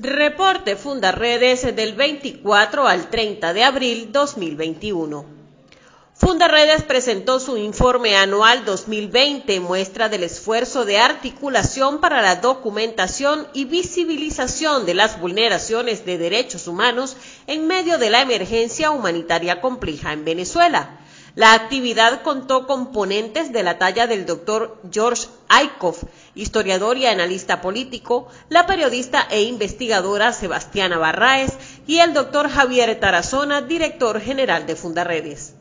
Reporte Fundaredes del 24 al 30 de abril 2021. Fundaredes presentó su informe anual 2020, muestra del esfuerzo de articulación para la documentación y visibilización de las vulneraciones de derechos humanos en medio de la emergencia humanitaria compleja en Venezuela. La actividad contó con ponentes de la talla del doctor George Aikoff, historiador y analista político, la periodista e investigadora Sebastiana Barraez y el doctor Javier Tarazona, director general de Fundaredes.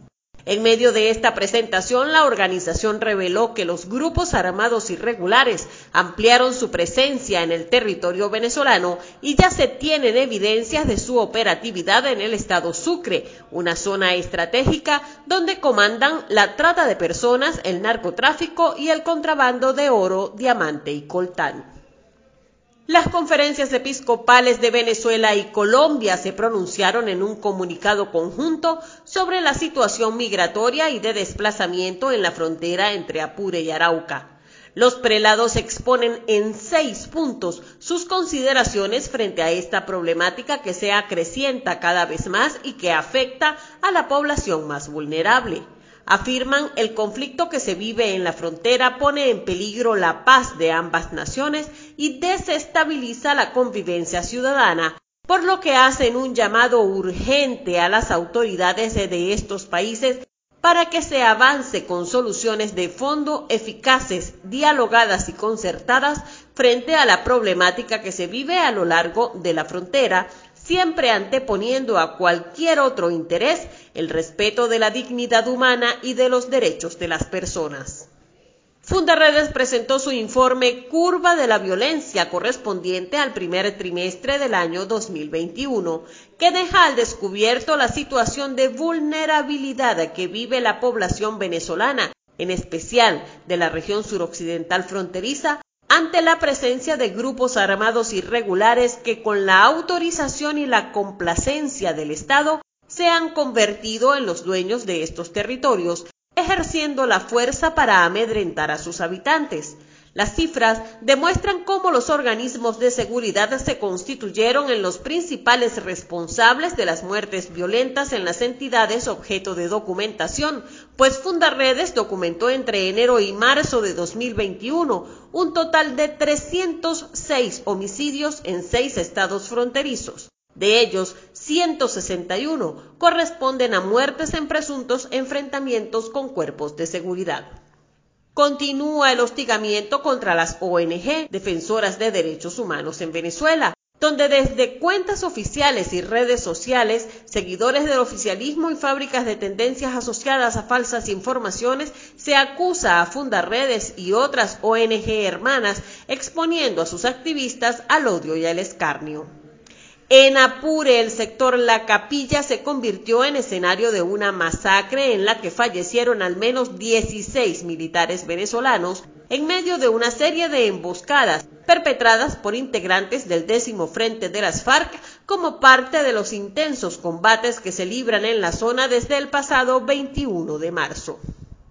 En medio de esta presentación, la organización reveló que los grupos armados irregulares ampliaron su presencia en el territorio venezolano y ya se tienen evidencias de su operatividad en el estado Sucre, una zona estratégica donde comandan la trata de personas, el narcotráfico y el contrabando de oro, diamante y coltán. Las conferencias episcopales de Venezuela y Colombia se pronunciaron en un comunicado conjunto sobre la situación migratoria y de desplazamiento en la frontera entre Apure y Arauca. Los prelados exponen en seis puntos sus consideraciones frente a esta problemática que se acrecienta cada vez más y que afecta a la población más vulnerable afirman el conflicto que se vive en la frontera pone en peligro la paz de ambas naciones y desestabiliza la convivencia ciudadana, por lo que hacen un llamado urgente a las autoridades de estos países para que se avance con soluciones de fondo eficaces, dialogadas y concertadas frente a la problemática que se vive a lo largo de la frontera siempre anteponiendo a cualquier otro interés el respeto de la dignidad humana y de los derechos de las personas. Fundaredes presentó su informe Curva de la Violencia correspondiente al primer trimestre del año 2021, que deja al descubierto la situación de vulnerabilidad que vive la población venezolana, en especial de la región suroccidental fronteriza, ante la presencia de grupos armados irregulares que con la autorización y la complacencia del Estado se han convertido en los dueños de estos territorios, ejerciendo la fuerza para amedrentar a sus habitantes. Las cifras demuestran cómo los organismos de seguridad se constituyeron en los principales responsables de las muertes violentas en las entidades objeto de documentación, pues Fundaredes documentó entre enero y marzo de 2021 un total de 306 homicidios en seis estados fronterizos. De ellos, 161 corresponden a muertes en presuntos enfrentamientos con cuerpos de seguridad. Continúa el hostigamiento contra las ONG defensoras de derechos humanos en Venezuela, donde desde cuentas oficiales y redes sociales, seguidores del oficialismo y fábricas de tendencias asociadas a falsas informaciones, se acusa a Fundaredes y otras ONG hermanas exponiendo a sus activistas al odio y al escarnio. En Apure, el sector La Capilla se convirtió en escenario de una masacre en la que fallecieron al menos 16 militares venezolanos en medio de una serie de emboscadas perpetradas por integrantes del décimo frente de las FARC como parte de los intensos combates que se libran en la zona desde el pasado 21 de marzo.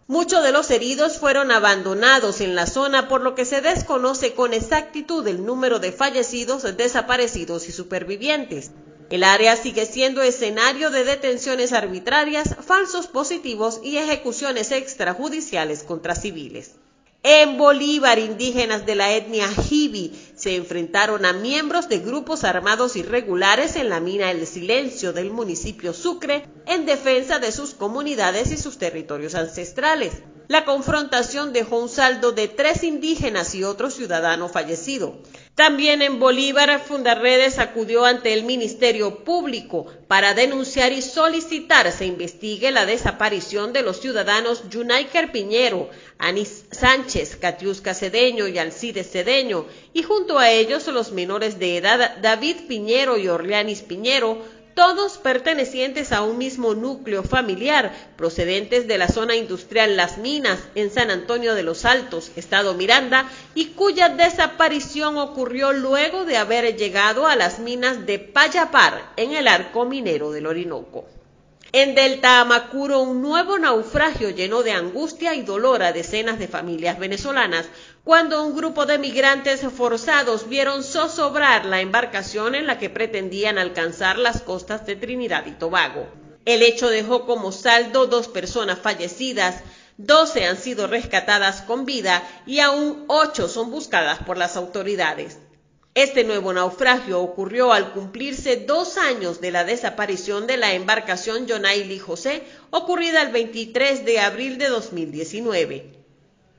Muchos de los heridos fueron abandonados en la zona, por lo que se desconoce con exactitud el número de fallecidos, desaparecidos y supervivientes. El área sigue siendo escenario de detenciones arbitrarias, falsos positivos y ejecuciones extrajudiciales contra civiles. En Bolívar, indígenas de la etnia Jibi se enfrentaron a miembros de grupos armados irregulares en la mina El Silencio del municipio Sucre en defensa de sus comunidades y sus territorios ancestrales. La confrontación dejó un saldo de tres indígenas y otro ciudadano fallecido. También en Bolívar, Fundaredes acudió ante el Ministerio Público para denunciar y solicitar se investigue la desaparición de los ciudadanos Yunaiker Piñero, Anis Sánchez, Catiusca Cedeño y Alcides Cedeño, y junto a ellos los menores de edad David Piñero y Orleanis Piñero, todos pertenecientes a un mismo núcleo familiar, procedentes de la zona industrial Las Minas, en San Antonio de los Altos, Estado Miranda, y cuya desaparición ocurrió luego de haber llegado a las minas de Payapar, en el arco minero del Orinoco. En Delta Amacuro, un nuevo naufragio llenó de angustia y dolor a decenas de familias venezolanas cuando un grupo de migrantes forzados vieron zozobrar la embarcación en la que pretendían alcanzar las costas de Trinidad y Tobago. El hecho dejó como saldo dos personas fallecidas, doce han sido rescatadas con vida y aún ocho son buscadas por las autoridades. Este nuevo naufragio ocurrió al cumplirse dos años de la desaparición de la embarcación Yonaili José, ocurrida el 23 de abril de 2019.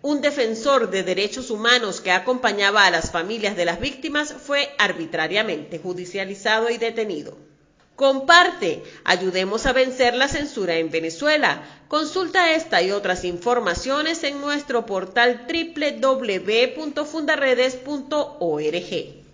Un defensor de derechos humanos que acompañaba a las familias de las víctimas fue arbitrariamente judicializado y detenido. Comparte, ayudemos a vencer la censura en Venezuela. Consulta esta y otras informaciones en nuestro portal www.fundaredes.org.